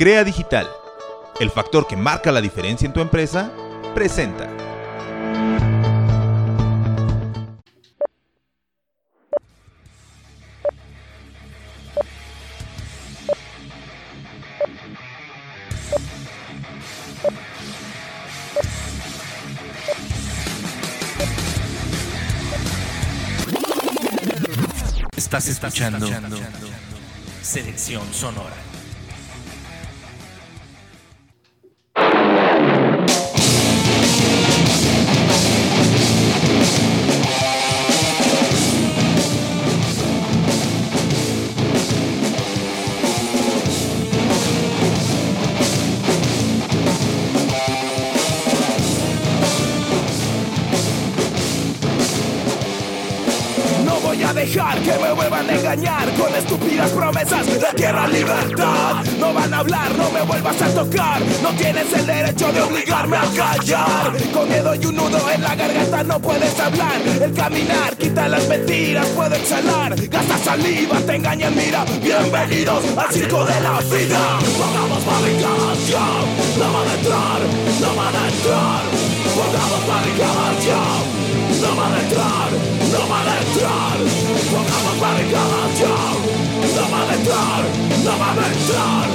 Crea Digital, el factor que marca la diferencia en tu empresa, presenta. Estás escuchando Selección Sonora. Derecho de obligarme a callar. Con miedo y un nudo en la garganta no puedes hablar. El caminar quita las mentiras, puedo exhalar. Gasta saliva, te engañan, mira. Bienvenidos al circo de la vida. Pongamos barricadas ya, no van a entrar, no van a entrar. Pongamos barricadas ya. No van a entrar, no van a entrar Pongamos barricadas ya No van a entrar, no van a entrar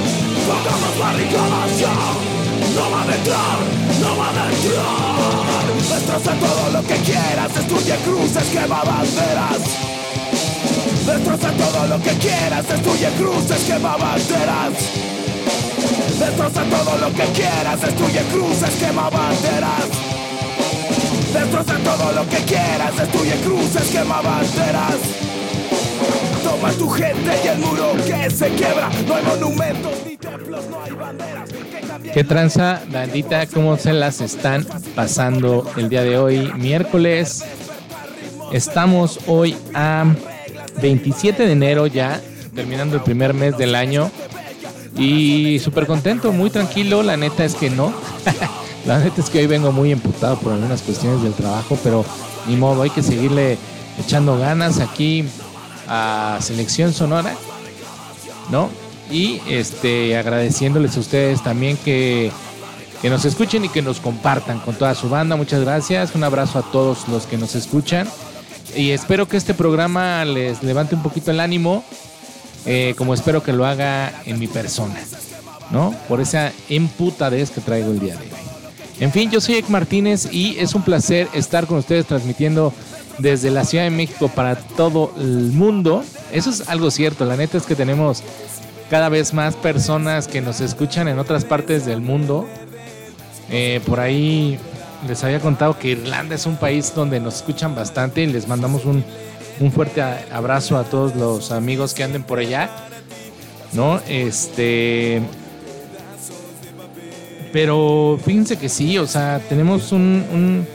Pongamos barricadas ya No van a entrar, no van a entrar Destroza todo lo que quieras Destruye cruces, quema banderas. Destroza todo lo que quieras Destruye cruces, quema banderas. Destroza todo lo que quieras Destruye cruces, quema banderas. Destroza todo lo que quieras, destruye cruces, quema banderas. Toma tu gente y el muro que se quiebra. No hay monumentos ni templos, no hay banderas. ¿Qué tranza, bandita? ¿Cómo se las están pasando el día de hoy? Miércoles. Estamos hoy a 27 de enero ya, terminando el primer mes del año. Y súper contento, muy tranquilo. La neta es que no. La neta es que hoy vengo muy emputado por algunas cuestiones del trabajo, pero ni modo, hay que seguirle echando ganas aquí a Selección Sonora, ¿no? Y este agradeciéndoles a ustedes también que, que nos escuchen y que nos compartan con toda su banda. Muchas gracias. Un abrazo a todos los que nos escuchan. Y espero que este programa les levante un poquito el ánimo, eh, como espero que lo haga en mi persona, ¿no? Por esa emputadez que traigo el día de hoy. En fin, yo soy Ek Martínez y es un placer estar con ustedes transmitiendo desde la Ciudad de México para todo el mundo. Eso es algo cierto, la neta es que tenemos cada vez más personas que nos escuchan en otras partes del mundo. Eh, por ahí les había contado que Irlanda es un país donde nos escuchan bastante y les mandamos un, un fuerte abrazo a todos los amigos que anden por allá. ¿No? Este. Pero fíjense que sí, o sea, tenemos un,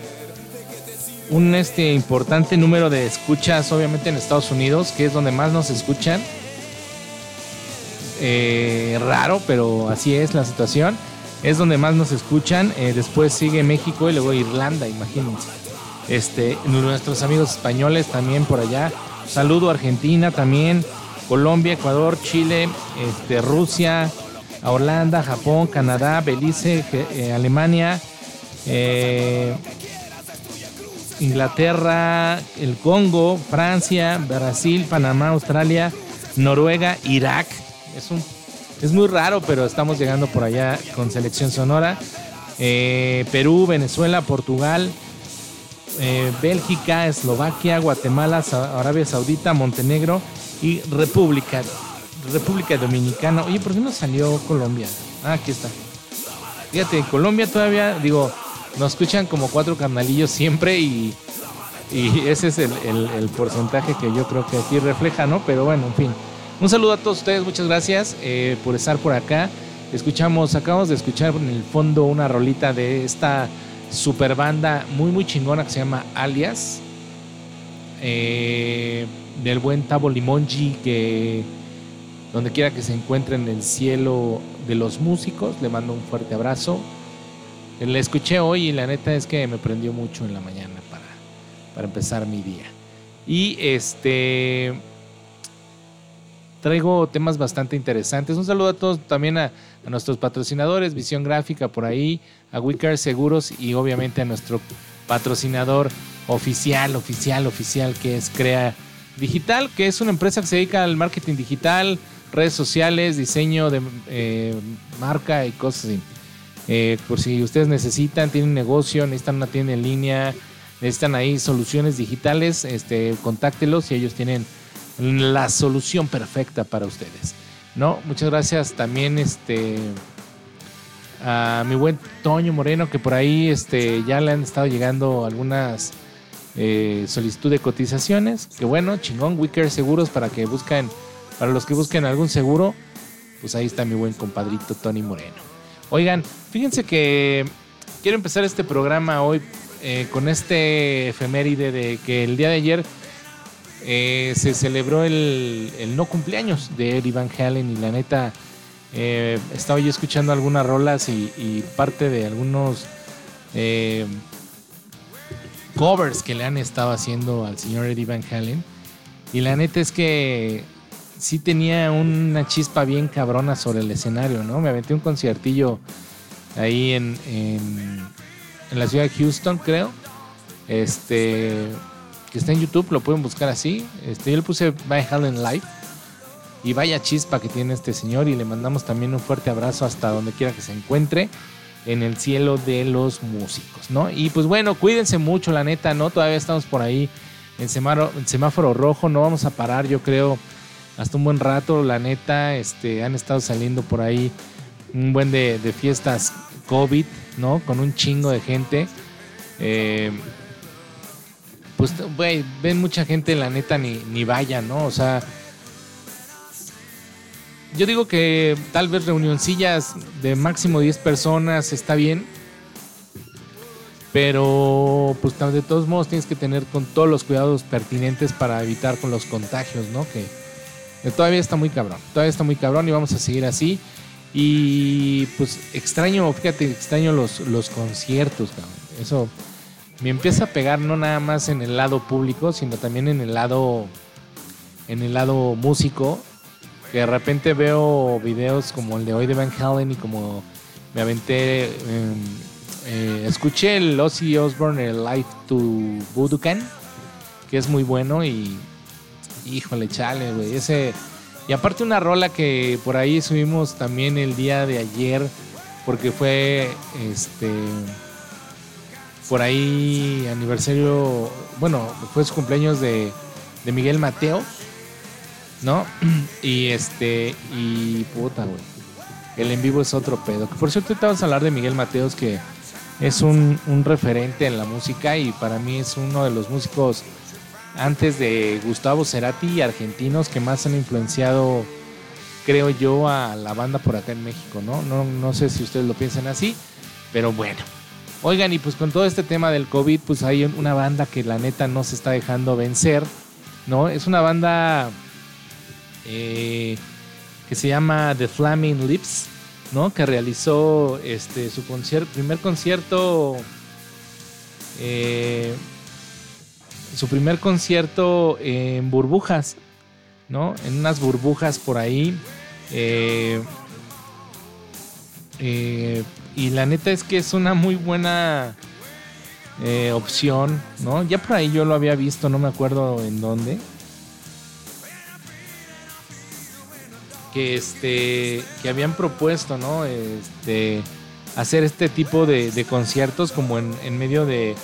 un, este importante número de escuchas, obviamente en Estados Unidos, que es donde más nos escuchan. Eh, raro, pero así es la situación. Es donde más nos escuchan. Eh, después sigue México y luego Irlanda, imagínense. Este, nuestros amigos españoles también por allá. Saludo a Argentina también, Colombia, Ecuador, Chile, este, Rusia, Holanda, Japón, Canadá, Belice, eh, Alemania, Inglaterra, el Congo, Francia, Brasil, Panamá, Australia, Noruega, Irak. Es un es muy raro, pero estamos llegando por allá con selección sonora. Eh, Perú, Venezuela, Portugal, eh, Bélgica, Eslovaquia, Guatemala, Arabia Saudita, Montenegro y República, República Dominicana. Oye, ¿por qué no salió Colombia? Ah, aquí está. Fíjate, Colombia todavía, digo, nos escuchan como cuatro carnalillos siempre y, y ese es el, el- porcentaje que yo creo que aquí refleja, ¿no? Pero bueno, en fin. Un saludo a todos ustedes, muchas gracias eh, por estar por acá. Escuchamos, acabamos de escuchar en el fondo una rolita de esta super banda muy muy chingona que se llama Alias. eh, del buen Tabo Limongi que donde quiera que se encuentre en el cielo de los músicos, le mando un fuerte abrazo. Le escuché hoy y la neta es que me prendió mucho en la mañana para, para empezar mi día. Y este traigo temas bastante interesantes. Un saludo a todos también a, a nuestros patrocinadores, Visión Gráfica por ahí, a Wicker Seguros y obviamente a nuestro patrocinador oficial, oficial, oficial, que es Crea Digital, que es una empresa que se dedica al marketing digital, redes sociales, diseño de eh, marca y cosas así. Eh, por si ustedes necesitan, tienen negocio, necesitan una tienda en línea, necesitan ahí soluciones digitales, este, contáctelos y ellos tienen la solución perfecta para ustedes. No, muchas gracias también este a mi buen Toño Moreno que por ahí este ya le han estado llegando algunas eh, solicitud de cotizaciones. Que bueno, chingón, Wicker Seguros para que busquen, para los que busquen algún seguro, pues ahí está mi buen compadrito Tony Moreno. Oigan, fíjense que quiero empezar este programa hoy eh, con este efeméride de que el día de ayer eh, se celebró el, no cumpleaños de Eddie Van Halen y la neta estaba yo escuchando algunas rolas y, y parte de algunos covers que le han estado haciendo al señor Eddie Van Halen. Y la neta es que sí tenía una chispa bien cabrona sobre el escenario, ¿no? Me aventé un conciertillo ahí en, en, la ciudad de Houston, creo. Este, que está en YouTube, lo pueden buscar así. Este, yo le puse Van Halen Live. Y vaya chispa que tiene este señor. Y le mandamos también un fuerte abrazo hasta donde quiera que se encuentre en el cielo de los músicos, ¿no? Y pues bueno, cuídense mucho, la neta, ¿no? Todavía estamos por ahí en semáforo rojo, no vamos a parar, yo creo, hasta un buen rato, la neta, este, han estado saliendo por ahí un buen de, fiestas COVID, ¿no? Con un chingo de gente. Eh, pues, güey, ven mucha gente, la neta, ni, ni vaya, ¿no? O sea, yo digo que tal vez reunioncillas de máximo 10 personas está bien. Pero pues de todos modos tienes que tener con todos los cuidados pertinentes para evitar con los contagios, ¿no? Que, todavía está muy cabrón. Todavía está muy cabrón y vamos a seguir así. Y pues extraño, fíjate, extraño los, los conciertos, cabrón. Eso me empieza a pegar no nada más en el lado público, sino también en el lado en el lado músico que de repente veo videos como el de hoy de Van Halen y como me aventé, em, eh, escuché el Ozzy Osbourne, el Life to Budokan, que es muy bueno y híjole, chale, güey, ese... Y aparte una rola que por ahí subimos también el día de ayer, porque fue este por ahí aniversario, bueno, fue su cumpleaños de, de Miguel Mateo ¿no? Y este, y puta, güey. El en vivo es otro pedo. Por cierto, te vamos a hablar de Miguel Mateos, que es un, referente en la música y para mí es uno de los músicos antes de Gustavo Cerati argentinos que más han influenciado, creo yo, a la banda por acá en México, ¿no? No, no sé si ustedes lo piensan así, pero bueno. Oigan, y pues con todo este tema del COVID, pues hay una banda que la neta no se está dejando vencer, ¿no? Es una banda eh, que se llama The Flaming Lips, ¿no? Que realizó este, su primer concierto. Eh, su primer concierto en burbujas, ¿no? En unas burbujas por ahí. Eh, y la neta es que es una muy buena opción, ¿no? Ya por ahí yo lo había visto, no me acuerdo en dónde. que este que habían propuesto no este hacer este tipo de, conciertos como en, medio de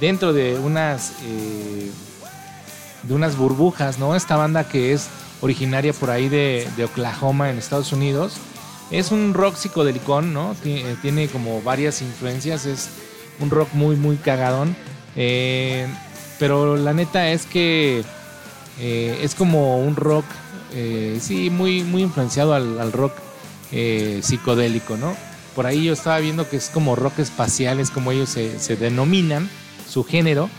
dentro de unas eh, de unas burbujas no esta banda que es originaria por ahí de, Oklahoma en Estados Unidos. Es un rock psicodelicón no eh, tiene, como varias influencias es un rock muy muy cagadón. Eh, pero la neta es que es como un rock sí, muy, muy influenciado al, rock psicodélico, ¿no? Por ahí yo estaba viendo que es como rock espacial, es como ellos se, denominan, su género,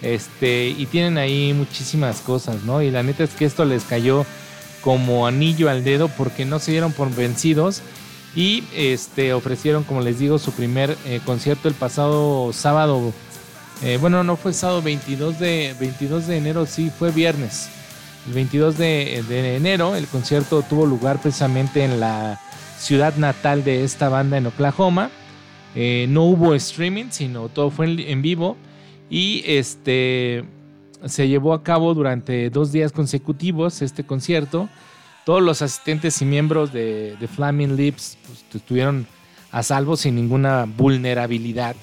este, y tienen ahí muchísimas cosas, ¿no? Y la neta es que esto les cayó como anillo al dedo porque no se dieron por vencidos y este, ofrecieron, como les digo, su primer eh, concierto el pasado sábado. bueno, no fue sábado 22 de, 22 de enero, sí, fue viernes el 22 de, enero. El concierto tuvo lugar precisamente en la ciudad natal de esta banda en Oklahoma. Eh, no hubo streaming, sino todo fue en vivo. Y este se llevó a cabo durante dos días consecutivos este concierto. Todos los asistentes y miembros de, Flaming Lips pues, estuvieron a salvo sin ninguna vulnerabilidad,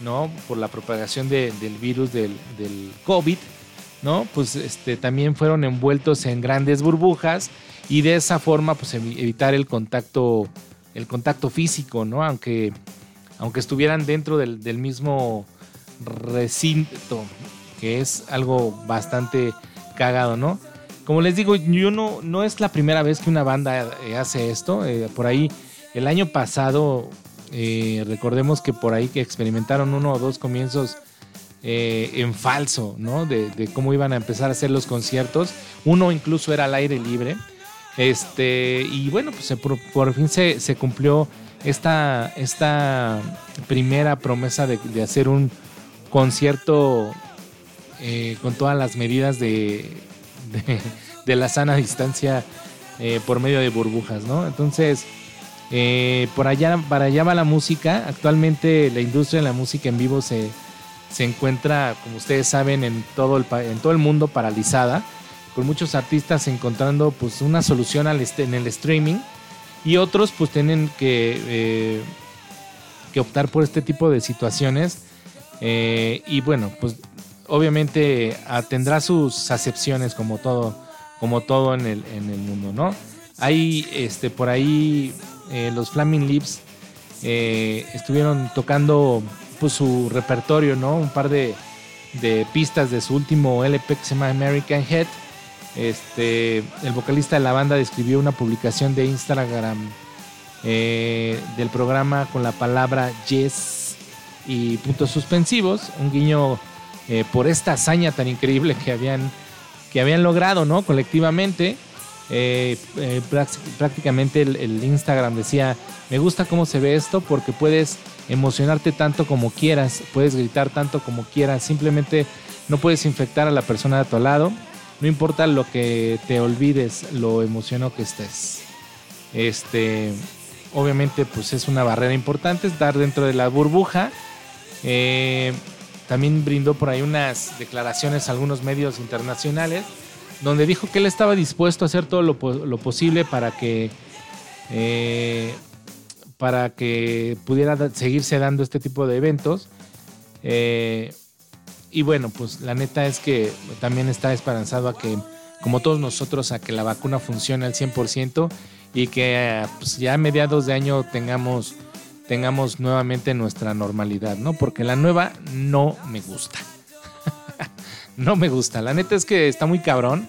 ¿no? Por la propagación de- del virus del, del COVID, ¿no? Pues este, también fueron envueltos en grandes burbujas y de esa forma pues evi- evitar el contacto, el contacto físico, ¿no? Aunque, aunque estuvieran dentro del, del mismo recinto, que es algo bastante cagado, ¿no? Como les digo, yo no, no es la primera vez que una banda eh, hace esto. eh, por ahí, el año pasado, eh, recordemos que por ahí que experimentaron uno o dos comienzos en falso, ¿no? De, cómo iban a empezar a hacer los conciertos. Uno incluso era al aire libre. Este, y bueno, pues por, fin se, se cumplió esta, esta primera promesa de hacer un concierto eh, con todas las medidas de, de, la sana distancia eh, por medio de burbujas, ¿no? Entonces, eh, por allá, para allá va la música. Actualmente la industria de la música en vivo se, se encuentra, como ustedes saben, en todo el, en todo el mundo paralizada, con muchos artistas encontrando pues una solución en el streaming y otros pues tienen que, eh, que optar por este tipo de situaciones. Eh, y bueno, pues obviamente ah, tendrá sus acepciones como todo, como todo en el, en el mundo, ¿no? Hay este, por ahí eh, los Flaming Lips eh, estuvieron tocando pues, su repertorio, ¿no? Un par de, de pistas de su último LP American Head. Este, el vocalista de la banda describió una publicación de Instagram del programa con la palabra yes y puntos suspensivos, un guiño eh, por esta hazaña tan increíble que habían, que habían logrado, ¿no? Colectivamente. Eh, eh, práct- prácticamente el, el Instagram decía, me gusta cómo se ve esto porque puedes emocionarte tanto como quieras, puedes gritar tanto como quieras, simplemente no puedes infectar a la persona de tu lado, no importa lo que te olvides, lo emocionado que estés. Este, obviamente, pues es una barrera importante estar dentro de la burbuja. Eh, también brindó por ahí unas declaraciones a algunos medios internacionales donde dijo que él estaba dispuesto a hacer todo lo, po- lo posible para que eh, para que pudiera seguirse dando este tipo de eventos. Eh, y bueno, pues la neta es que también está esperanzado a que, como todos nosotros, a que la vacuna funcione al 100% y que pues, ya a mediados de año tengamos, tengamos nuevamente nuestra normalidad, ¿no? Porque la nueva no me gusta. no me gusta. La neta es que está muy cabrón.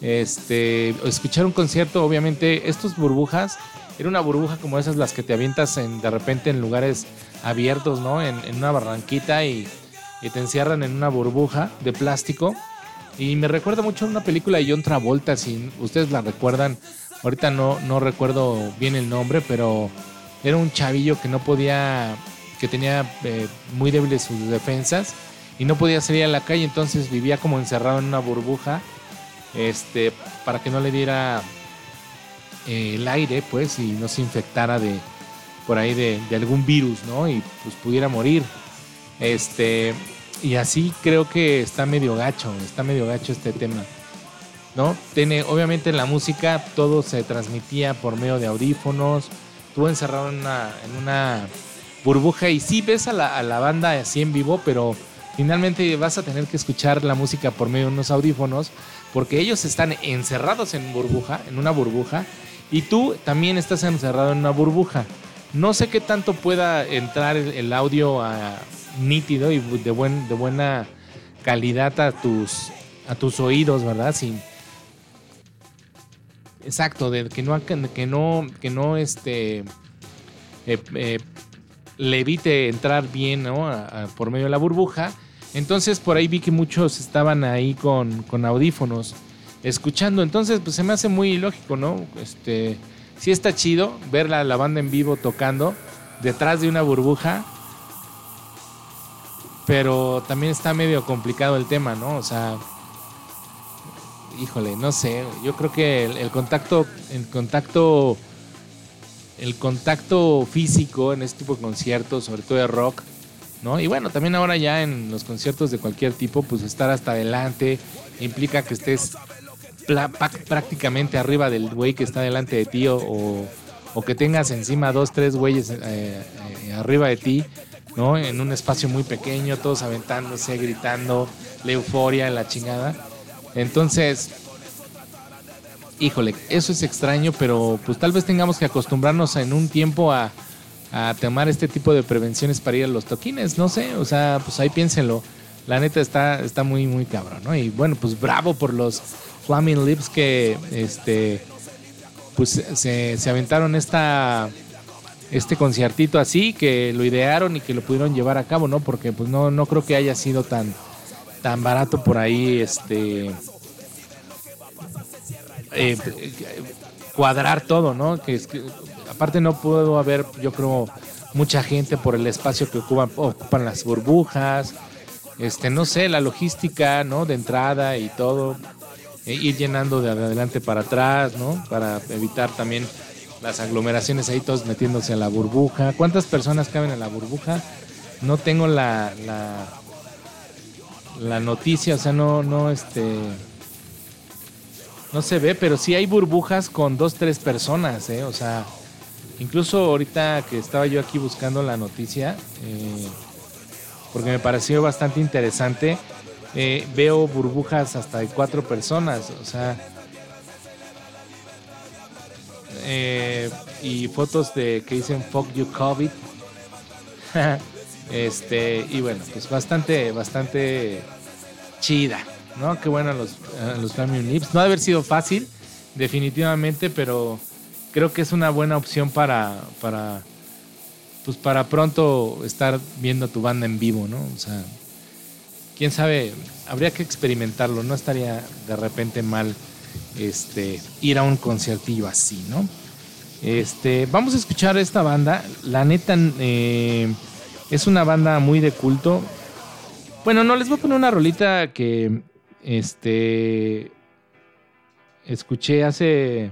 Este, escuchar un concierto, obviamente, estos burbujas, era una burbuja como esas las que te avientas en, de repente en lugares abiertos, ¿no? En, una barranquita y, y te encierran en una burbuja de plástico. Y me recuerda mucho a una película de John Travolta, si ustedes la recuerdan. Ahorita no, no recuerdo bien el nombre, pero era un chavillo que no podía, que tenía eh, muy débiles sus defensas y no podía salir a la calle, entonces vivía como encerrado en una burbuja, este, para que no le diera eh, el aire, pues, y no se infectara de por ahí de, de algún virus, ¿no? Y pues pudiera morir. Este, y así creo que está medio gacho, está medio gacho este tema. ¿No? Tiene, obviamente la música todo se transmitía por medio de audífonos, estuvo encerrado en una, en una burbuja y sí ves a la, a la banda así en vivo, pero finalmente vas a tener que escuchar la música por medio de unos audífonos porque ellos están encerrados en burbuja, en una burbuja, y tú también estás encerrado en una burbuja. No sé qué tanto pueda entrar el, audio a- nítido y de, buen, de buena calidad a tus, a tus oídos, ¿verdad? Exacto, de que no, que no, que no este, eh, eh, le evite entrar bien ¿no? Por medio de la burbuja. Entonces por ahí vi que muchos estaban ahí con, con audífonos escuchando. Entonces pues se me hace muy lógico, ¿no? Este, sí está chido ver la, la banda en vivo tocando detrás de una burbuja. Pero también está medio complicado el tema, ¿no? O sea, híjole, no sé. Yo creo que el, contacto, el contacto, el contacto físico en este tipo de conciertos, sobre todo de rock, ¿no? Y bueno, también ahora ya en los conciertos de cualquier tipo, pues estar hasta adelante implica que estés prácticamente arriba del güey que está delante de ti o, o- o que tengas encima dos, tres güeyes eh, eh, arriba de ti, ¿no? En un espacio muy pequeño, todos aventándose, gritando, la euforia, la chingada. Entonces, híjole, eso es extraño, pero pues tal vez tengamos que acostumbrarnos en un tiempo a, tomar este tipo de prevenciones para ir a los toquines, no sé, o sea, pues ahí piénsenlo. La neta está, está muy, muy cabrón, ¿no? Y bueno, pues bravo por los Flaming Lips que, este, pues se, se aventaron esta, este conciertito así, que lo idearon y que lo pudieron llevar a cabo, ¿no? Porque pues no, no creo que haya sido tan, tan barato por ahí, este, eh, cuadrar todo, ¿no? Que, es que aparte no puedo haber, yo creo, mucha gente por el espacio que ocupan, ocupan las burbujas, este, no sé, la logística, ¿no? De entrada y todo, e ir llenando de adelante para atrás, ¿no? Para evitar también las aglomeraciones ahí todos metiéndose a la burbuja. ¿Cuántas personas caben en la burbuja? No tengo la, la noticia, o sea, no, no, este, no se ve, pero sí hay burbujas con dos, tres personas, ¿eh? O sea, incluso ahorita que estaba yo aquí buscando la noticia, eh, porque me pareció bastante interesante, eh, veo burbujas hasta de cuatro personas, o sea, eh, y fotos de que dicen fuck you COVID. este, y bueno, pues bastante, bastante chida, ¿no? Qué bueno los, los Flaming Lips. No ha haber sido fácil, definitivamente, pero creo que es una buena opción para, para, pues para pronto estar viendo tu banda en vivo, ¿no? O sea, quién sabe, habría que experimentarlo, no estaría de repente mal este, ir a un conciertillo así, ¿no? Este, vamos a escuchar esta banda, la neta eh, es una banda muy de culto. Bueno, no les voy a poner una rolita que este escuché hace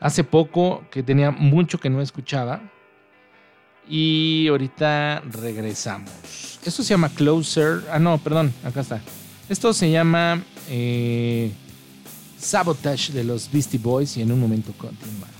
hace poco que tenía mucho que no escuchaba y ahorita regresamos. Esto se llama Closer. Ah, no, perdón, acá está. Esto se llama eh, Sabotage de los Beastie Boys y en un momento continuamos.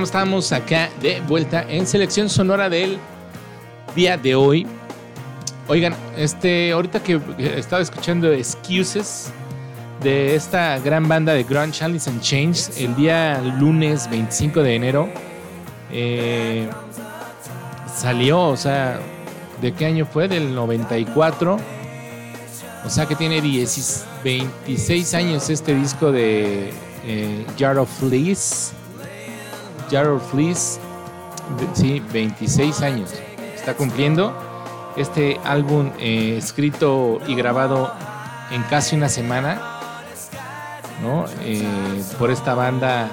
Ya estamos acá de vuelta en selección sonora del día de hoy. Oigan, este, ahorita que estaba escuchando Excuses de esta gran banda de grunge Alice and Change el día lunes 25 de enero eh, salió, o sea, ¿de qué año fue? Del 94. O sea que tiene 10, 26 años este disco de eh, Jar of Fleas. Jar of Fleas, sí, 26 años. Está cumpliendo este álbum eh, escrito y grabado en casi una semana, ¿no? Eh, por esta banda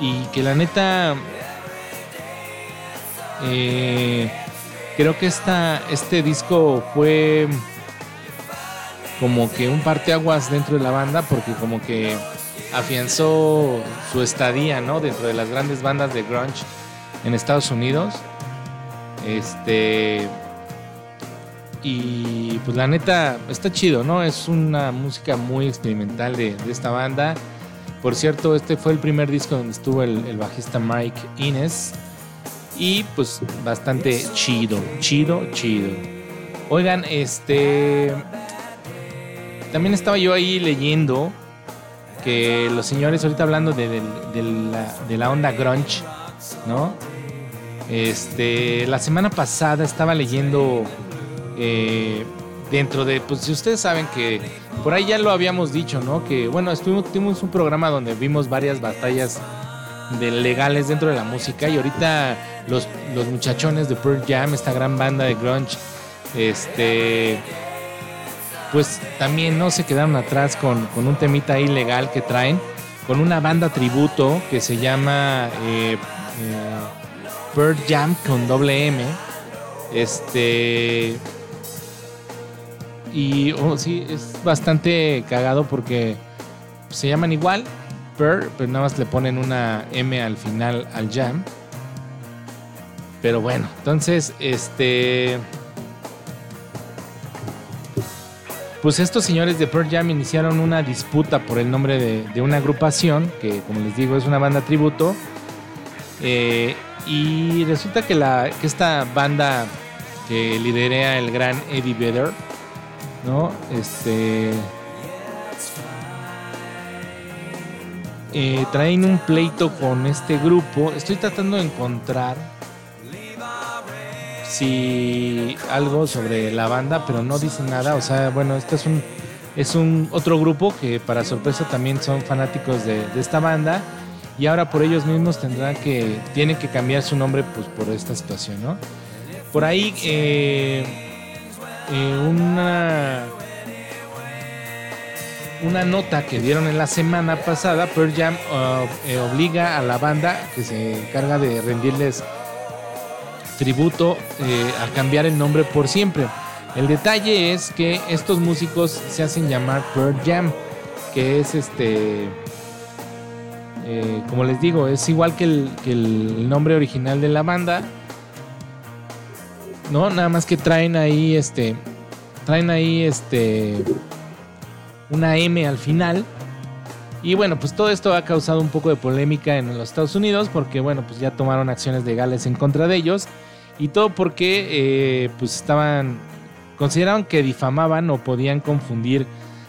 y que la neta creo que esta, este disco fue como que un parteaguas dentro de la banda porque como que afianzó su estadía, ¿no? Dentro de las grandes bandas de grunge en Estados Unidos. Este y pues la neta está chido, ¿no? Es una música muy experimental de, esta banda. Por cierto, este fue el primer disco donde estuvo el, bajista Mike Innes. Y pues bastante chido, chido, chido. Oigan, este también estaba yo ahí leyendo que los señores, ahorita hablando de, la, onda grunge, ¿no? Este, la semana pasada estaba leyendo eh, dentro de, pues si ustedes saben que por ahí ya lo habíamos dicho, ¿no? Que bueno, estuvimos, tuvimos un programa donde vimos varias batallas de legales dentro de la música y ahorita los, los muchachones de Pearl Jam, esta gran banda de grunge, este pues también no se quedaron atrás con, un temita ilegal que traen, con una banda tributo que se llama eh, eh, Bird Jam con doble M. Este. Y oh, sí, es bastante cagado porque se llaman igual, Bird, pero nada más le ponen una M al final al Jam. Pero bueno, entonces, este. Pues estos señores de Pearl Jam iniciaron una disputa por el nombre de, una agrupación, que como les digo es una banda tributo. Eh, y resulta que, la, que esta banda que lidera el gran Eddie Vedder, ¿no? Este. Eh, traen un pleito con este grupo. Estoy tratando de encontrar si algo sobre la banda, pero no dice nada. O sea, bueno, este es un es un otro grupo que para sorpresa también son fanáticos de, esta banda y ahora por ellos mismos tendrán que tienen que cambiar su nombre pues por esta situación, ¿no? Por ahí eh, eh, una una nota que dieron en la semana pasada, Pearl Jam uh, eh, obliga a la banda que se encarga de rendirles tributo eh, a cambiar el nombre por siempre. El detalle es que estos músicos se hacen llamar Pearl Jam, que es este, eh, como les digo, es igual que el, nombre original de la banda. No, nada más que traen ahí este, traen ahí este, una M al final. Y bueno, pues todo esto ha causado un poco de polémica en los Estados Unidos porque bueno, pues ya tomaron acciones legales en contra de ellos. Y todo porque eh, pues estaban, consideraban que difamaban o podían confundir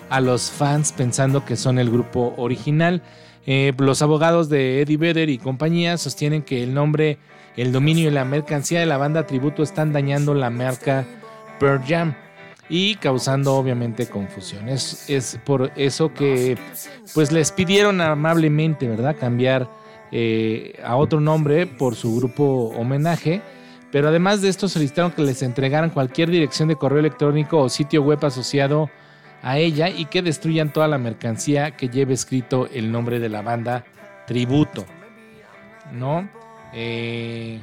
a los fans pensando que son el grupo original. Eh, los abogados de Eddie Vedder y compañía sostienen que el nombre, el dominio y la mercancía de la banda tributo están dañando la marca Pearl Jam y causando obviamente confusión. Es, es por eso que pues les pidieron amablemente, ¿verdad? Cambiar eh, a otro nombre por su grupo homenaje pero además de esto solicitaron que les entregaran cualquier dirección de correo electrónico o sitio web asociado a ella y que destruyan toda la mercancía que lleve escrito el nombre de la banda Tributo. ¿No? Eh,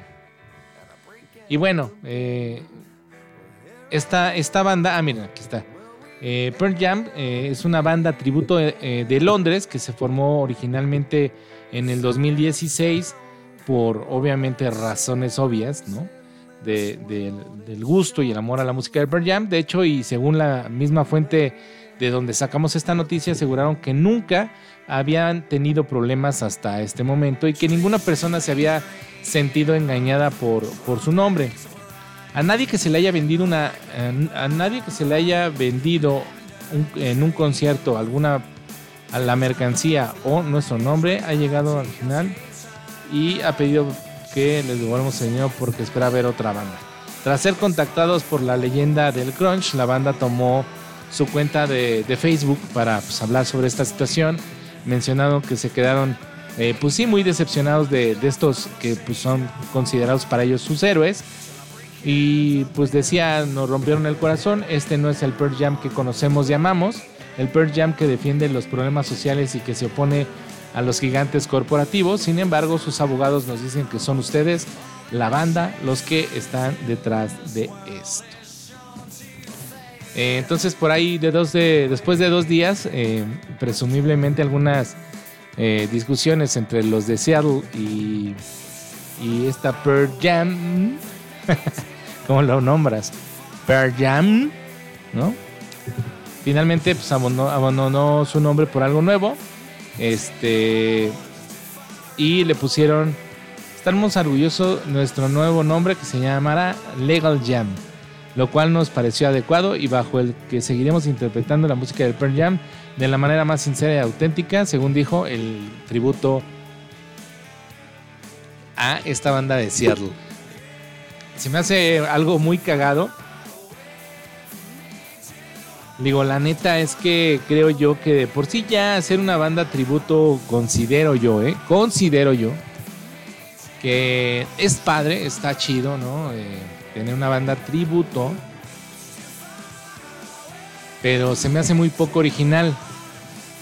y bueno, eh, esta, esta, banda, ah, miren, aquí está. Eh, Pearl Jam es una banda tributo de Londres que se formó originalmente en el 2016 por obviamente razones obvias, ¿no? Del gusto y el amor a la música de Pearl Jam. De hecho, y según la misma fuente de donde sacamos esta noticia aseguraron que nunca habían tenido problemas hasta este momento y que ninguna persona se había sentido engañada por, por su nombre. A nadie que se le haya vendido una. A nadie que se le haya vendido en un concierto alguna la mercancía o nuestro nombre ha llegado al final y ha pedido que les devolvamos el dinero porque espera ver otra banda. Tras ser contactados por la leyenda del crunch, la banda tomó su cuenta de, Facebook para pues, hablar sobre esta situación, mencionando que se quedaron eh, pues sí muy decepcionados de, estos que pues, son considerados para ellos sus héroes y pues decía, nos rompieron el corazón, este no es el Pearl Jam que conocemos y amamos, el Pearl Jam que defiende los problemas sociales y que se opone a los gigantes corporativos, sin embargo sus abogados nos dicen que son ustedes, la banda, los que están detrás de esto. Eh, entonces por ahí de dos de, después de dos días, eh, presumiblemente algunas eh, discusiones entre los de Seattle y, y esta Pearl Jam ¿Cómo lo nombras? Pearl Jam, ¿no? Finalmente, pues abandonó, su nombre por algo nuevo. Este. Y le pusieron. Estamos orgullosos nuestro nuevo nombre que se llamará Legal Jam. Lo cual nos pareció adecuado y bajo el que seguiremos interpretando la música del Pearl Jam de la manera más sincera y auténtica, según dijo el tributo a esta banda de Seattle se me hace algo muy cagado. Digo, la neta es que creo yo que de por sí ya hacer una banda tributo, considero yo, ¿eh? Considero yo que es padre, está chido, ¿no? Eh, tener una banda tributo. Pero se me hace muy poco original.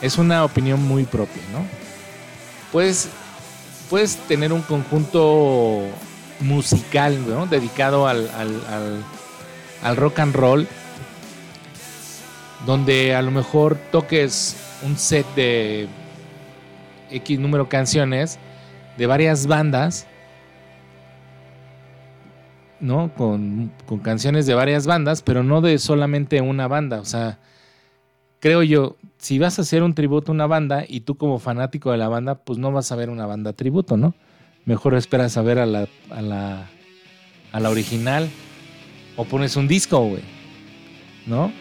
Es una opinión muy propia, ¿no? Pues puedes tener un conjunto musical, ¿no? Dedicado al, al, rock and roll. Donde a lo mejor toques un set de X número de canciones de varias bandas. ¿no? Con, con, canciones de varias bandas, pero no de solamente una banda. O sea, creo yo, si vas a hacer un tributo a una banda y tú como fanático de la banda, pues no vas a ver una banda tributo, ¿no? mejor esperas a ver a la, a la, a la original o pones un disco, güey. ¿No?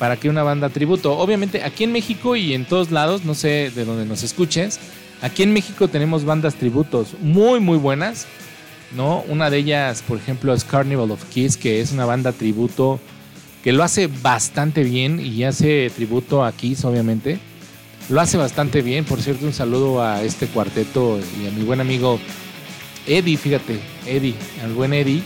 Para que una banda tributo. Obviamente aquí en México y en todos lados, no sé de dónde nos escuches, aquí en México tenemos bandas tributos muy, muy buenas. ¿No? Una de ellas, por ejemplo, es Carnival of Kiss, que es una banda tributo que lo hace bastante bien y hace tributo a Kiss, obviamente. Lo hace bastante bien. Por cierto, un saludo a este cuarteto y a mi buen amigo Eddie, fíjate, Eddie, al buen Eddie.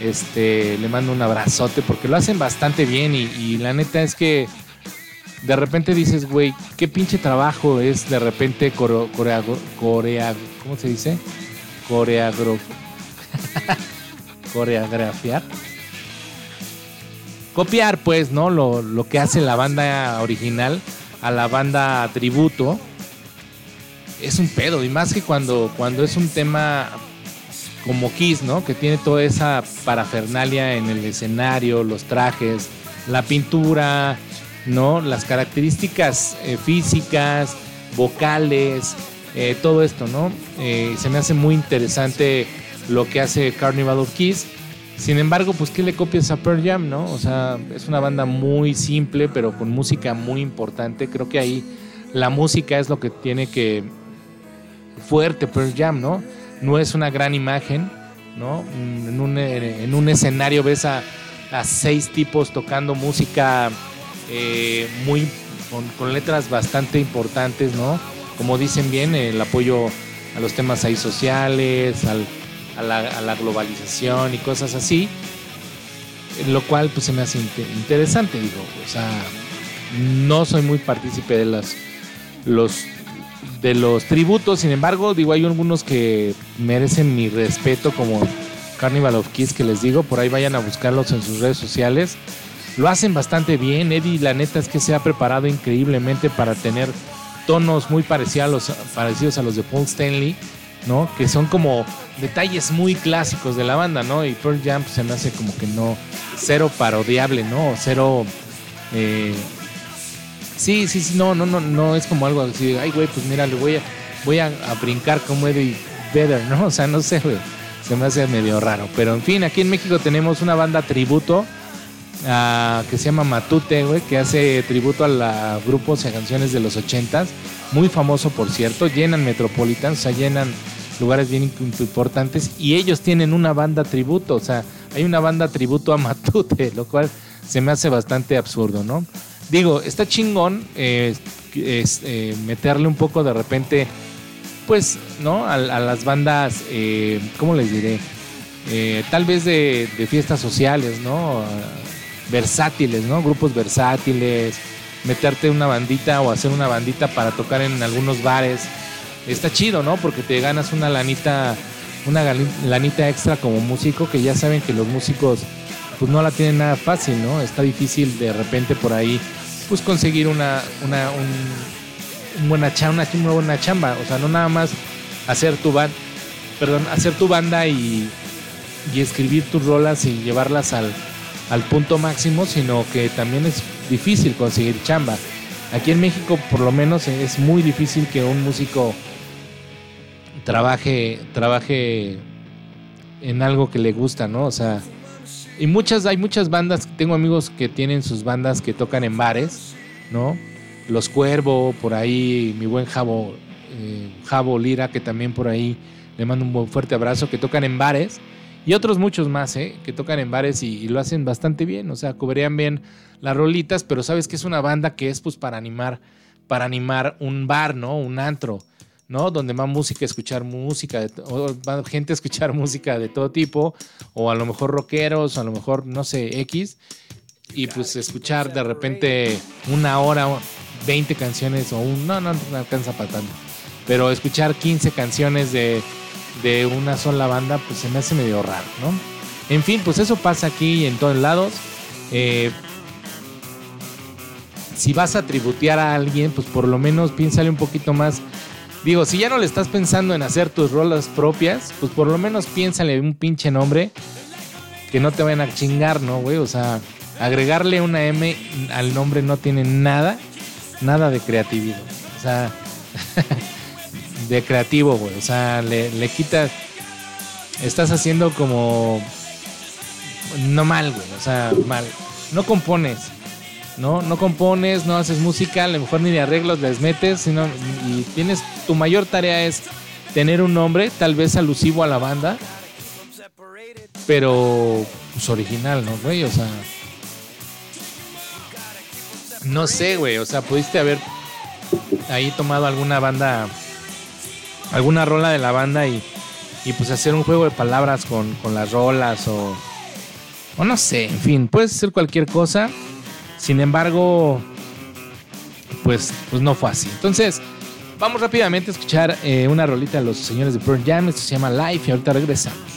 Este, le mando un abrazote porque lo hacen bastante bien y, la neta es que de repente dices, güey, qué pinche trabajo es de repente corea, corea, ¿cómo se dice? Coreagro, coreografiar. Copiar, pues, ¿no? Lo, lo que hace la banda original a la banda tributo, es un pedo. Y más que cuando, cuando es un tema como Kiss, ¿no? Que tiene toda esa parafernalia en el escenario, los trajes, la pintura, ¿no? Las características eh, físicas, vocales, eh, todo esto, ¿no? Eh, se me hace muy interesante lo que hace Carnival of Kiss. Sin embargo, pues ¿qué le copias a Pearl Jam, no? O sea, es una banda muy simple, pero con música muy importante. Creo que ahí la música es lo que tiene que fuerte Pearl Jam, ¿no? No es una gran imagen, ¿no? En un, escenario ves a, seis tipos tocando música eh, muy con, letras bastante importantes, ¿no? Como dicen bien, el apoyo a los temas ahí sociales, al a la, globalización y cosas así, lo cual pues se me hace interesante, digo, o sea, no soy muy partícipe de los, los de los tributos, sin embargo, digo, hay algunos que merecen mi respeto como Carnival of Kids que les digo, por ahí vayan a buscarlos en sus redes sociales. Lo hacen bastante bien, Eddie, la neta es que se ha preparado increíblemente para tener tonos muy parecidos a los, parecidos a los de Paul Stanley ¿no? Que son como detalles muy clásicos de la banda, ¿no? Y Pearl Jam pues, se me hace como que no, cero parodiable, ¿no? Cero, eh, Sí, sí, sí, no, no, no, no es como algo así, ay, güey, pues mira, le voy a, voy a, brincar como Eddie Vedder, ¿no? O sea, no sé, güey, se me hace medio raro. Pero en fin, aquí en México tenemos una banda tributo ah, que se llama Matute, güey, que hace tributo a la grupos y a canciones de los ochentas, muy famoso, por cierto, llenan Metropolitan, o sea, llenan lugares bien importantes y ellos tienen una banda tributo, o sea, hay una banda tributo a Matute, lo cual se me hace bastante absurdo, ¿no? Digo, está chingón eh, es, eh, meterle un poco de repente, pues, ¿no? A, a las bandas, eh, ¿cómo les diré? Eh, tal vez de, de fiestas sociales, ¿no? versátiles, ¿no? Grupos versátiles, meterte una bandita o hacer una bandita para tocar en algunos bares. Está chido, ¿no? Porque te ganas una lanita, una lanita extra como músico, que ya saben que los músicos pues no la tienen nada fácil, ¿no? Está difícil de repente por ahí pues conseguir una, una, un, un buena chamba, una, buena chamba. O sea, no nada más hacer tu banda, perdón, hacer tu banda y, y escribir tus rolas y llevarlas al, al punto máximo, sino que también es difícil conseguir chamba. Aquí en México, por lo menos, es muy difícil que un músico trabaje, trabaje en algo que le gusta, ¿no? O sea, y muchas, hay muchas bandas, tengo amigos que tienen sus bandas que tocan en bares, ¿no? Los Cuervo, por ahí, mi buen Javo, eh, Javo Lira, que también por ahí le mando un fuerte abrazo, que tocan en bares. Y otros muchos más, ¿eh? Que tocan en bares y, y lo hacen bastante bien. O sea, cubrían bien las rolitas, pero sabes que es una banda que es pues para animar, para animar un bar, ¿no? Un antro, ¿no? Donde va música, escuchar música, va gente a escuchar música de todo tipo, o a lo mejor rockeros, o a lo mejor, no sé, X. Y pues escuchar de repente una hora, 20 canciones, o un. No, no, no alcanza para tanto. Pero escuchar 15 canciones de, de una sola banda, pues se me hace medio raro, ¿no? En fin, pues eso pasa aquí y en todos lados. Eh, si vas a tributear a alguien, pues por lo menos piénsale un poquito más. Digo, si ya no le estás pensando en hacer tus rolas propias, pues por lo menos piénsale un pinche nombre que no te vayan a chingar, ¿no, güey? O sea, agregarle una M al nombre no tiene nada, nada de creatividad. O sea, de creativo, güey. O sea, le, le quitas. Estás haciendo como. No mal, güey. O sea, mal. No compones. ¿No? No compones, no haces música, a lo mejor ni de arreglos les metes, sino, y tienes, tu mayor tarea es tener un nombre, tal vez alusivo a la banda, pero pues original, ¿no, güey? O sea, no sé, güey, o sea, pudiste haber ahí tomado alguna banda, alguna rola de la banda y, y pues hacer un juego de palabras con, con las rolas o, o no sé, en fin, puedes hacer cualquier cosa. Sin embargo, pues, pues no fue así. Entonces, vamos rápidamente a escuchar eh, una rolita de los señores de Pearl Jam. Esto se llama Life y ahorita regresamos.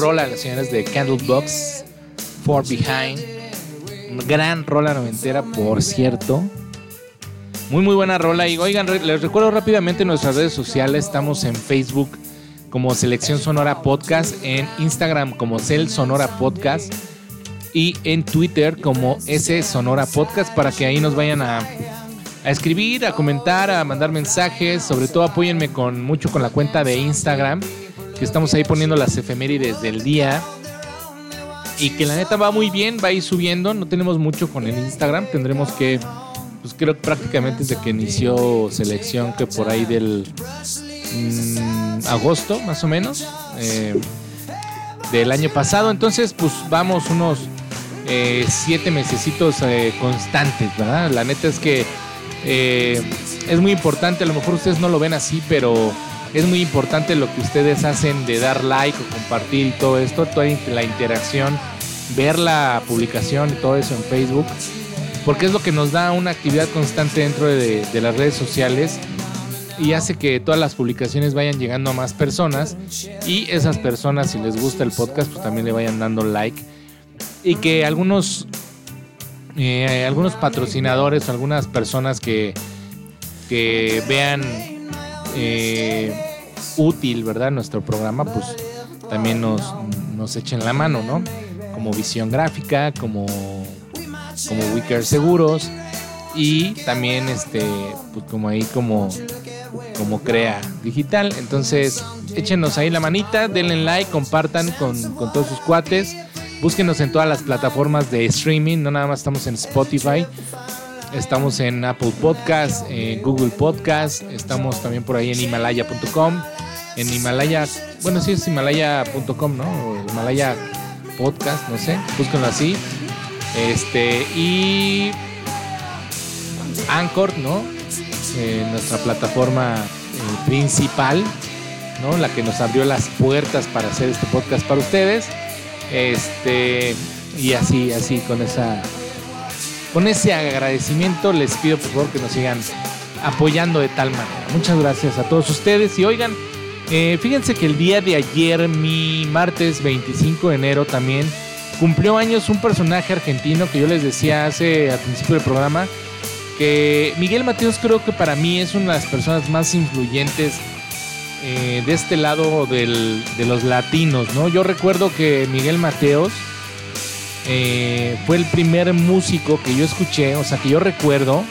Rola, las señoras de Candlebox, For Behind. Gran rola noventera, por cierto. Muy, muy buena rola. Y oigan, les recuerdo rápidamente nuestras redes sociales. Estamos en Facebook como Selección Sonora Podcast, en Instagram como Cel Sonora Podcast y en Twitter como S Sonora Podcast para que ahí nos vayan a, a escribir, a comentar, a mandar mensajes. Sobre todo apóyenme con mucho con la cuenta de Instagram, que estamos ahí poniendo las efemérides del día. Y que la neta va muy bien, va a ir subiendo. No tenemos mucho con el Instagram. Tendremos que, pues creo que prácticamente desde que inició selección, que por ahí del mm, agosto más o menos eh, del año pasado. Entonces, pues vamos unos eh, siete mesecitos eh, constantes, ¿verdad? La neta es que eh, es muy importante, a lo mejor ustedes no lo ven así, pero es muy importante lo que ustedes hacen de dar like o compartir y todo esto, toda la interacción, ver la publicación y todo eso en Facebook, porque es lo que nos da una actividad constante dentro de, las redes sociales y hace que todas las publicaciones vayan llegando a más personas y esas personas si les gusta el podcast pues también le vayan dando like y que algunos eh, algunos patrocinadores algunas personas que que vean eh, útil verdad nuestro programa pues también nos, nos echen la mano no como visión gráfica como como Wicker Seguros y también este pues como ahí como como crea digital. Entonces échenos ahí la manita denle like compartan con, con todos sus cuates. Búsquenos en todas las plataformas de streaming, no nada más estamos en Spotify, estamos en Apple Podcast, en Google Podcast, estamos también por ahí en himalaya.com, en Himalaya, bueno, sí es himalaya.com, ¿no? O Himalaya Podcast, no sé, búsquenlo así. Este, y Anchor, ¿no? Eh, nuestra plataforma eh, principal, ¿no? La que nos abrió las puertas para hacer este podcast para ustedes. Este, y así, así, con esa. Con ese agradecimiento les pido por favor que nos sigan apoyando de tal manera. Muchas gracias a todos ustedes. Y oigan, eh, fíjense que el día de ayer, mi martes 25 de enero también, cumplió años un personaje argentino que yo les decía hace al principio del programa, que Miguel Mateos creo que para mí es una de las personas más influyentes eh, de este lado de los latinos, ¿no? Yo recuerdo que Miguel Mateos eh, fue el primer músico que yo escuché, o sea, que yo recuerdo.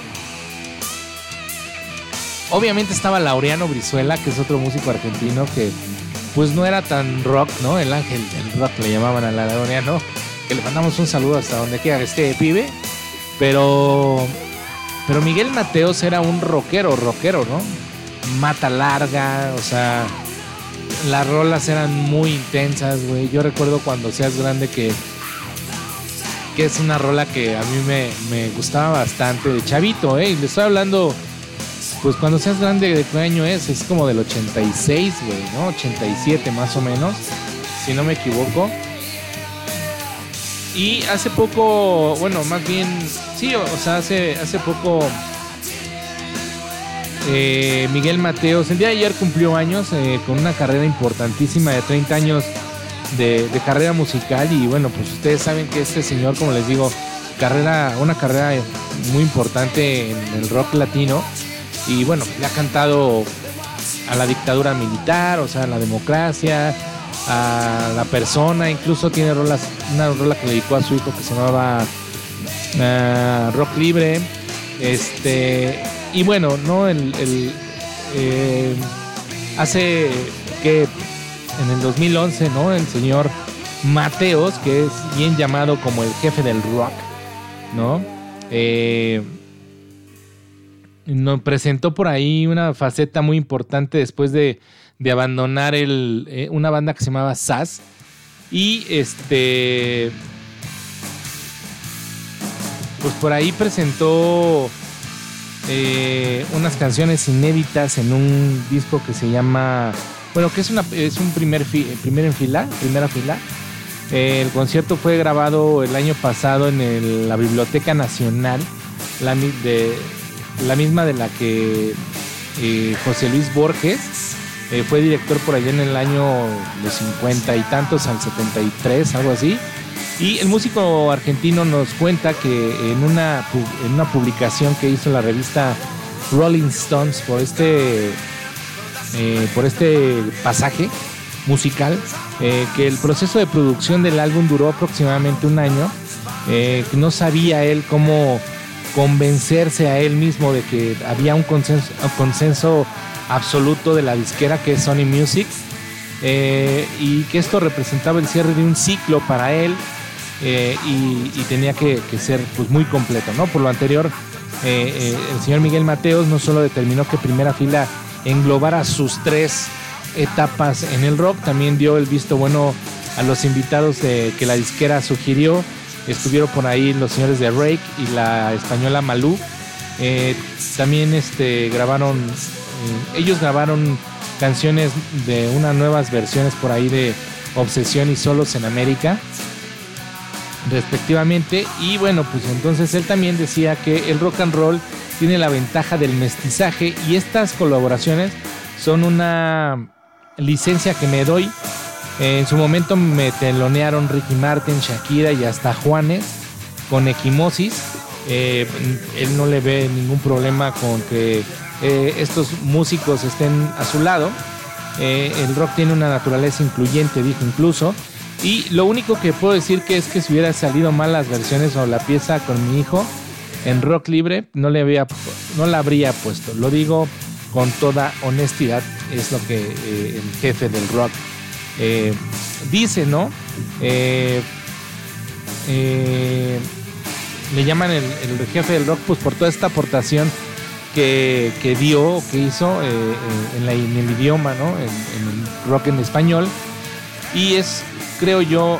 Obviamente estaba Laureano Brizuela, que es otro músico argentino que pues no era tan rock, ¿no? El ángel del rock le llamaban a la Laureano, que le mandamos un saludo hasta donde quiera que esté pibe, pero pero Miguel Mateos era un rockero, rockero, ¿no? Mata larga, o sea, las rolas eran muy intensas, güey. Yo recuerdo cuando seas grande que es una rola que a mí me, me gustaba bastante de chavito, ¿eh? Y le estoy hablando, pues cuando seas grande, ¿de qué año es? Es como del 86, güey, ¿no? 87 más o menos, si no me equivoco. Y hace poco, bueno, más bien, sí, o, o sea, hace, hace poco eh, Miguel Mateos, el día de ayer cumplió años eh, con una carrera importantísima de 30 años de, carrera musical y bueno, pues ustedes saben que este señor, como les digo, carrera, una carrera muy importante en el rock latino y bueno, le ha cantado a la dictadura militar, o sea, a la democracia, a la persona, incluso tiene rolas, una rola que le dedicó a su hijo que se llamaba ah, Rock Libre, este, y bueno, no, el, el, eh, hace que en el 2011, ¿no? El señor Mateos, que es bien llamado como el jefe del rock, ¿no? Eh, nos presentó por ahí una faceta muy importante después de, abandonar el, eh, una banda que se llamaba SAS. Y este. Pues por ahí presentó eh, unas canciones inéditas en un disco que se llama. Bueno, que es, una, un primer, primer en fila, primera fila. El concierto fue grabado el año pasado en la Biblioteca Nacional, la, misma de la que eh, José Luis Borges eh, fue director por allá en el año de 50 y tantos al 73, algo así. Y el músico argentino nos cuenta que en una, en una publicación que hizo la revista Rolling Stones por este, eh, por este pasaje musical, eh, que el proceso de producción del álbum duró aproximadamente un año, eh, no sabía él cómo convencerse a él mismo de que había un consenso, absoluto de la disquera que es Sony Music y que esto representaba el cierre de un ciclo para él y, tenía que, ser pues muy completo, ¿no? Por lo anterior, el señor Miguel Mateos no solo determinó que Primera Fila englobara sus tres etapas en el rock, también dio el visto bueno a los invitados que la disquera sugirió. Estuvieron por ahí los señores de Rake y la española Malú. Eh, también este, grabaron, eh, ellos grabaron canciones de unas nuevas versiones por ahí de Obsesión y Solos en América respectivamente. Y bueno, pues entonces él también decía que el rock and roll tiene la ventaja del mestizaje y estas colaboraciones son una licencia que me doy. En su momento me telonearon Ricky Martin, Shakira y hasta Juanes con Equimosis. Eh, él no le ve ningún problema con que eh, estos músicos estén a su lado. Eh, el rock tiene una naturaleza incluyente, dijo incluso. Y lo único que puedo decir que es que si hubiera salido mal las versiones o la pieza con mi hijo en rock libre, no le había, no la habría puesto. Lo digo con toda honestidad, es lo que eh, el jefe del rock eh, dice, ¿no? Eh, eh, le llaman el, jefe del rock pues por toda esta aportación que, que dio, que hizo en, la- el idioma, ¿no? En, en el rock en español. Y es, creo yo,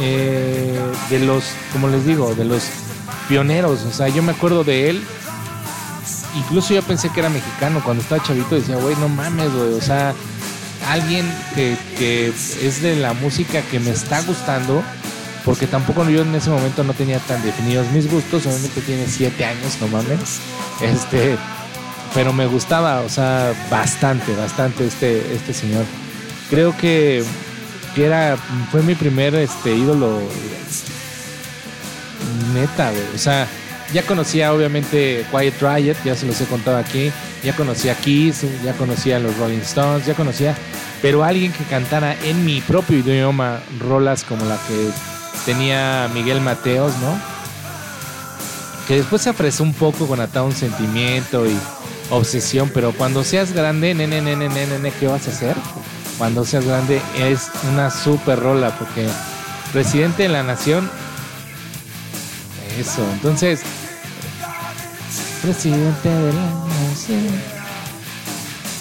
eh, de los, como les digo, de los pioneros. O sea, yo me acuerdo de él. Incluso yo pensé que era mexicano. Cuando estaba chavito decía, güey, no mames, güey. O sea, alguien que, que es de la música que me está gustando. Porque tampoco yo en ese momento no tenía tan definidos mis gustos. Obviamente tiene siete años, no mames. Este, pero me gustaba, o sea, bastante, bastante este, este señor. Creo que, que era, fue mi primer este, ídolo neta, güey. O sea, ya conocía obviamente Quiet Riot, ya se los he contado aquí. Ya conocía Kiss, ya conocía los Rolling Stones, ya conocía. Pero alguien que cantara en mi propio idioma rolas como la que tenía Miguel Mateos, ¿no? Que después se apresó un poco con Atado un Sentimiento y Obsesión, pero cuando seas grande, nene, nene, nene, nene, ¿qué vas a hacer? Cuando seas grande es una super rola, porque Presidente de la Nación eso, entonces. Presidente de la nación.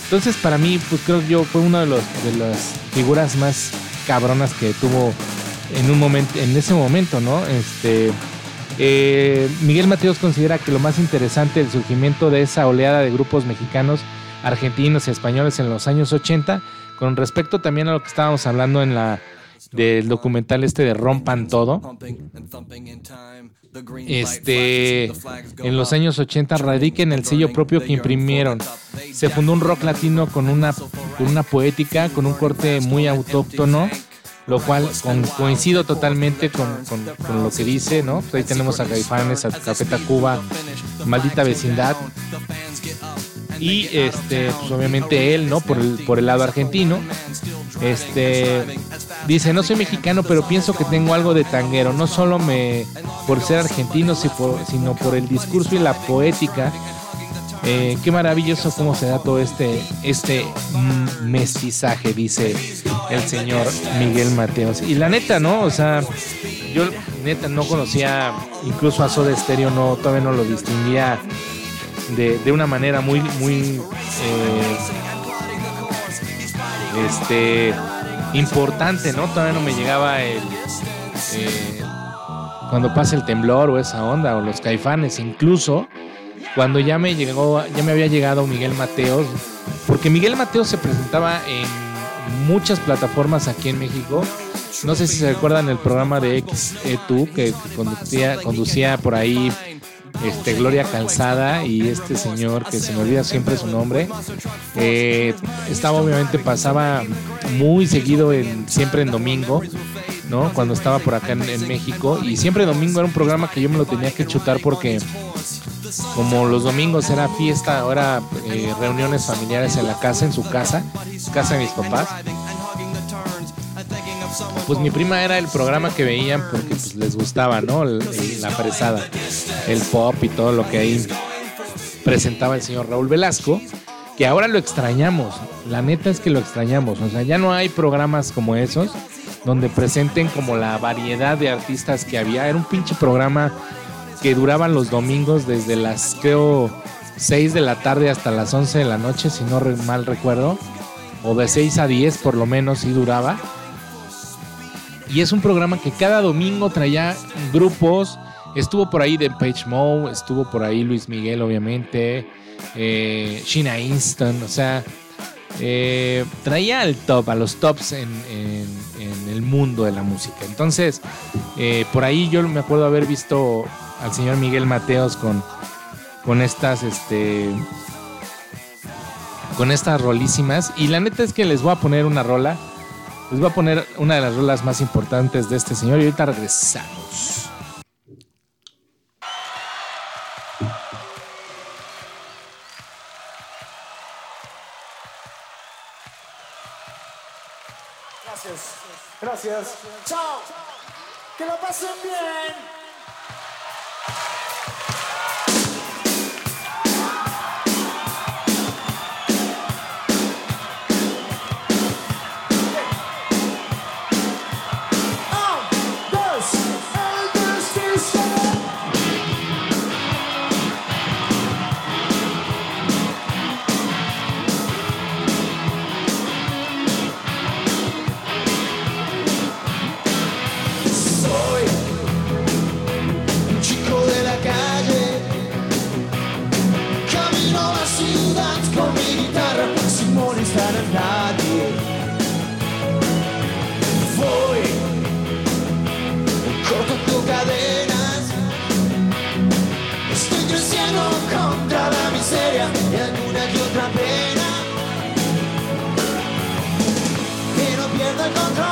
Entonces, para mí, pues creo yo fue una de, los, de las figuras más cabronas que tuvo en un momento, en ese momento, ¿no? Este. eh, Miguel Mateos considera que lo más interesante del surgimiento de esa oleada de grupos mexicanos, argentinos y españoles en los años 80, con respecto también a lo que estábamos hablando en la del documental este de Rompan Todo, este, en los años 80 radica en el sello propio que imprimieron. Se fundó un rock latino con una, con una poética, con un corte muy autóctono, lo cual con- coincido totalmente con lo que dice, ¿no? Pues ahí tenemos a Caifanes, a Café Tacuba, Maldita Vecindad. Y este, pues obviamente él, ¿no? Por el, por el lado argentino. Este dice, no soy mexicano, pero pienso que tengo algo de tanguero, no solo me por ser argentino, sino por el discurso y la poética. Eh, qué maravilloso cómo se da todo este, este mestizaje, dice el señor Miguel Mateos. Y la neta, ¿no? O sea, yo neta no conocía, incluso a Soda Stereo, no, todavía no lo distinguía de, de una manera muy, muy eh, este importante, ¿no? Todavía no me llegaba el eh, cuando pasa el temblor o esa onda o los caifanes, incluso cuando ya me llegó, ya me había llegado Miguel Mateos, porque Miguel Mateos se presentaba en muchas plataformas aquí en México. No sé si se recuerdan el programa de XE2 que, que conducía, conducía por ahí este, Gloria Calzada y este señor que se me olvida siempre su nombre. Eh, estaba obviamente, pasaba muy seguido, en, siempre en domingo, ¿no? Cuando estaba por acá en, México. Y siempre domingo era un programa que yo me lo tenía que chutar porque como los domingos era fiesta, ahora eh, reuniones familiares en la casa, en su casa, casa de mis papás. Pues mi prima era el programa que veían porque pues, les gustaba, ¿no? El- la fresada, el pop y todo lo que ahí presentaba el señor Raúl Velasco, que ahora lo extrañamos. La neta es que lo extrañamos. O sea, ya no hay programas como esos donde presenten como la variedad de artistas que había. Era un pinche programa que duraban los domingos desde las, creo, 6 de la tarde hasta las 11 de la noche, si no mal recuerdo. O de 6 a 10 por lo menos sí duraba. Y es un programa que cada domingo traía grupos. Estuvo por ahí Page Moe, estuvo por ahí Luis Miguel, obviamente. Eh, Sheena Easton, o sea, eh, traía al top, a los tops en el mundo de la música. Entonces, eh, por ahí yo me acuerdo haber visto al señor Miguel Mateos con, con estas, este, con estas rolísimas. Y la neta es que les voy a poner una rola. Les voy a poner una de las rolas más importantes de este señor y ahorita regresamos. Gracias. Gracias. Chao. Que lo pasen bien. nadie. Voy, corto tus cadenas. Estoy creciendo contra la miseria y alguna que otra pena. Que no pierda el control.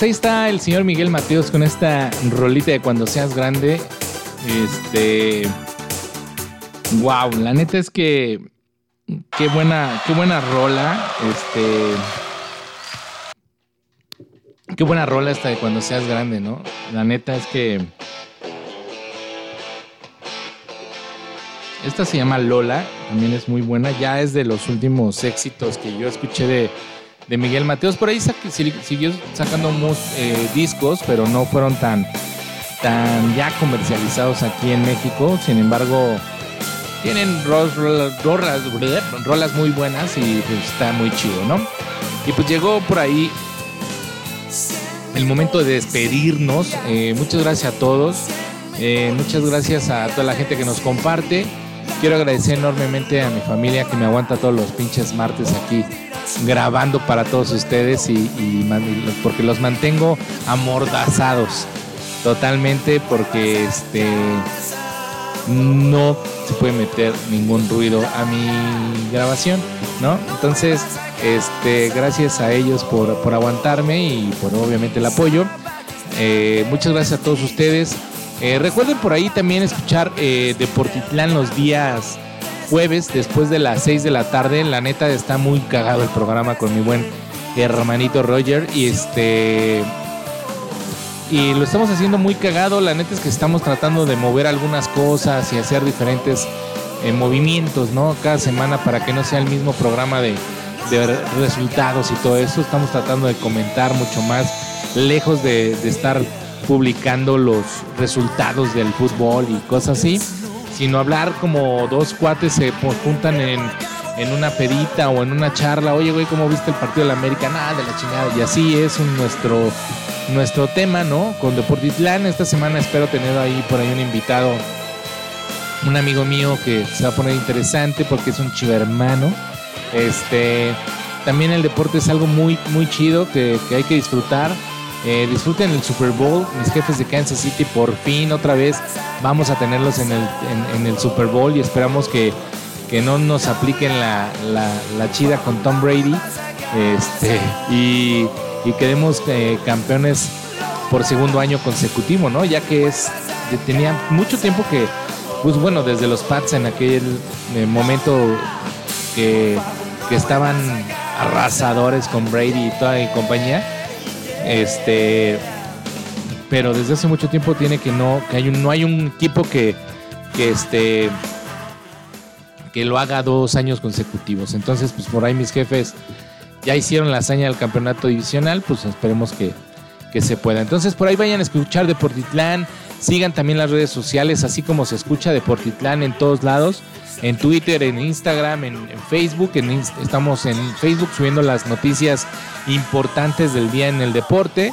Pues ahí está el señor Miguel Mateos con esta rolita de cuando seas grande. Este. Wow, la neta es que. Qué buena, qué buena rola. Este. Qué buena rola esta de cuando seas grande, ¿no? La neta es que. Esta se llama Lola, también es muy buena. Ya es de los últimos éxitos que yo escuché de, de Miguel Mateos. Por ahí siguió sacando eh, discos, pero no fueron tan, tan ya comercializados aquí en México. Sin embargo, tienen ro- ro- rolas, rolas muy buenas y pues, está muy chido, ¿no? Y pues llegó por ahí el momento de despedirnos. Eh, muchas gracias a todos. Eh, muchas gracias a toda la gente que nos comparte. Quiero agradecer enormemente a mi familia que me aguanta todos los pinches martes aquí grabando para todos ustedes y, porque los mantengo amordazados totalmente porque este no se puede meter ningún ruido a mi grabación, ¿no? Entonces, este, gracias a ellos por, por aguantarme y por obviamente el apoyo. Eh, muchas gracias a todos ustedes. Eh, recuerden por ahí también escuchar eh, Deportitlán los días jueves después de las 6 de la tarde. La neta está muy cagado el programa con mi buen hermanito Roger. Y este. Y lo estamos haciendo muy cagado. La neta es que estamos tratando de mover algunas cosas y hacer diferentes eh, movimientos, ¿no? Cada semana para que no sea el mismo programa de, de re- resultados y todo eso. Estamos tratando de comentar mucho más, lejos de estar publicando los resultados del fútbol y cosas así, sino hablar como dos cuates se pues, juntan en, en una pedita o en una charla. Oye, güey, ¿cómo viste el partido de la América? Nada, de la chingada. Y así es un- nuestro, nuestro tema, ¿no? Con Deportitlán. Esta semana espero tener ahí por ahí un invitado un amigo mío que se va a poner interesante porque es un chivo hermano. Este, también el deporte es algo muy, muy chido que hay que disfrutar. Eh, disfruten el Super Bowl, mis jefes de Kansas City, por fin otra vez vamos a tenerlos en el, Super Bowl y esperamos que, que no nos apliquen la, la, la chida con Tom Brady este, y, y quedemos eh, campeones por segundo año consecutivo, ¿no? Ya que es tenía mucho tiempo que, pues bueno, desde los Pats en aquel eh, momento que, que estaban arrasadores con Brady y toda y compañía, este, pero desde hace mucho tiempo tiene que no, que hay un, no hay un equipo que, que este, que lo haga dos años consecutivos. Entonces, pues por ahí mis jefes ya hicieron la hazaña del campeonato divisional, pues esperemos que, que se pueda. Entonces, por ahí vayan a escuchar Deportitlán, sigan también las redes sociales, así como se escucha Deportitlán en todos lados, en Twitter, en Instagram, en, Facebook, estamos en Facebook subiendo las noticias importantes del día en el deporte.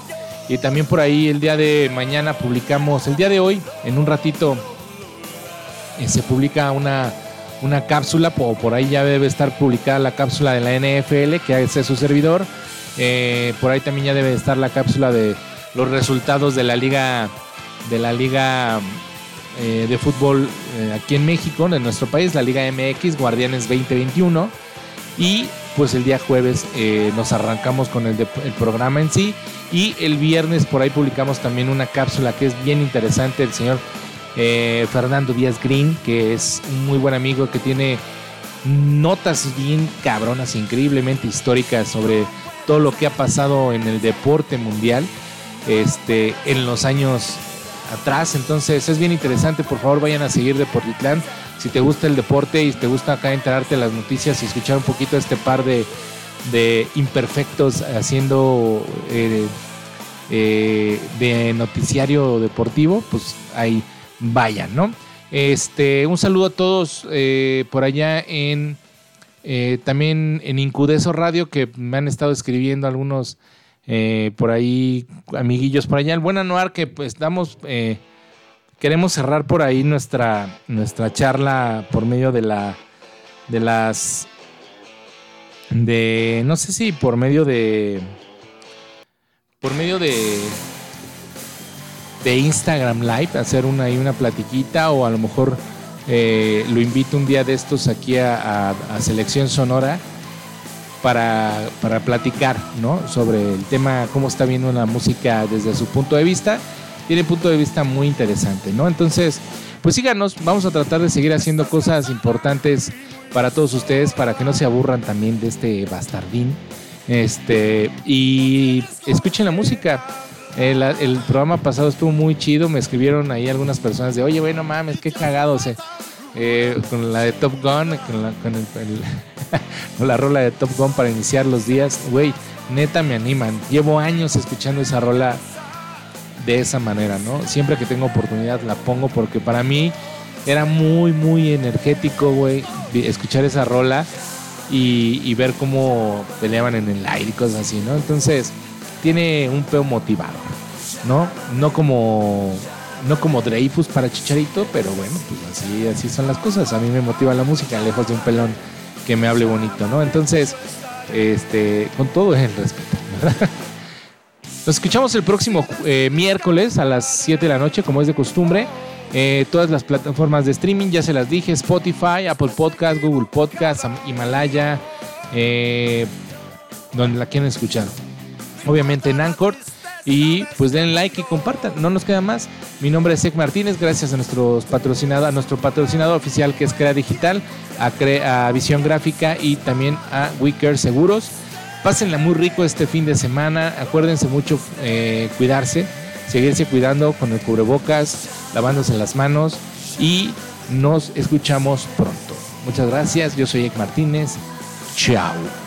Y también por ahí el día de mañana publicamos, el día de hoy, en un ratito, eh, se publica una, una cápsula, o por ahí ya debe estar publicada la cápsula de la NFL, que hace su servidor. Eh, por ahí también ya debe estar la cápsula de los resultados de la liga de la liga eh, de fútbol eh, aquí en México, en nuestro país, la Liga MX, Guardianes 2021. Y pues el día jueves eh, nos arrancamos con el, de- el programa en sí. Y el viernes por ahí publicamos también una cápsula que es bien interesante. El señor Fernando Díaz Green, que es un muy buen amigo que tiene notas bien cabronas, increíblemente históricas sobre todo lo que ha pasado en el deporte mundial este, en los años atrás. Entonces es bien interesante. Por favor, vayan a seguir Deportitlán. Si te gusta el deporte y te gusta acá enterarte de las noticias y escuchar un poquito a este par de, de imperfectos haciendo eh, eh, de noticiario deportivo, pues ahí vayan, ¿no? Este, un saludo a todos eh, por allá en también en Incudeso Radio que me han estado escribiendo algunos eh, por ahí amiguillos por allá. El buen Anuar que pues damos eh, queremos cerrar por ahí nuestra nuestra charla por medio de la de las de no sé si por medio de por medio de de Instagram Live hacer una ahí una platiquita o a lo mejor eh, lo invito un día de estos aquí a, Selección Sonora para, para platicar, ¿no? Sobre el tema, cómo está viendo la música desde su punto de vista. Tiene un punto de vista muy interesante, ¿no? Entonces, pues síganos, vamos a tratar de seguir haciendo cosas importantes para todos ustedes, para que no se aburran también de este bastardín. Este, y escuchen la música. El, el programa pasado estuvo muy chido. Me escribieron ahí algunas personas de, oye, güey, no mames, qué cagado. O sea, eh, con la de Top Gun, con la, con la rola de Top Gun para iniciar los días. Güey, neta me animan. Llevo años escuchando esa rola de esa manera, ¿no? Siempre que tengo oportunidad la pongo porque para mí era muy, muy energético, güey, escuchar esa rola y, y ver cómo peleaban en el aire y cosas así, ¿no? Entonces, tiene un peo motivador, ¿no? No como no como Dreyfus para Chicharito, pero bueno, pues así, así son las cosas. A mí me motiva la música, lejos de un pelón que me hable bonito, ¿no? Entonces, este, con todo el respeto, ¿verdad? Nos escuchamos el próximo eh, miércoles a las 7 de la noche, como es de costumbre. Eh, todas las plataformas de streaming, ya se las dije, Spotify, Apple Podcast, Google Podcast, Himalaya, eh, donde la quieran escuchar. Obviamente en Anchor. Y pues den like y compartan. No nos queda más. Mi nombre es Sek Martínez. Gracias a nuestros patrocinador, a nuestro patrocinador oficial que es Crea Digital, a, Cre- Visión Gráfica y también a WeCare Seguros. Pásenla muy rico este fin de semana. Acuérdense mucho eh, cuidarse, seguirse cuidando con el cubrebocas, lavándose las manos y nos escuchamos pronto. Muchas gracias. Yo soy Ek Martínez. Chao.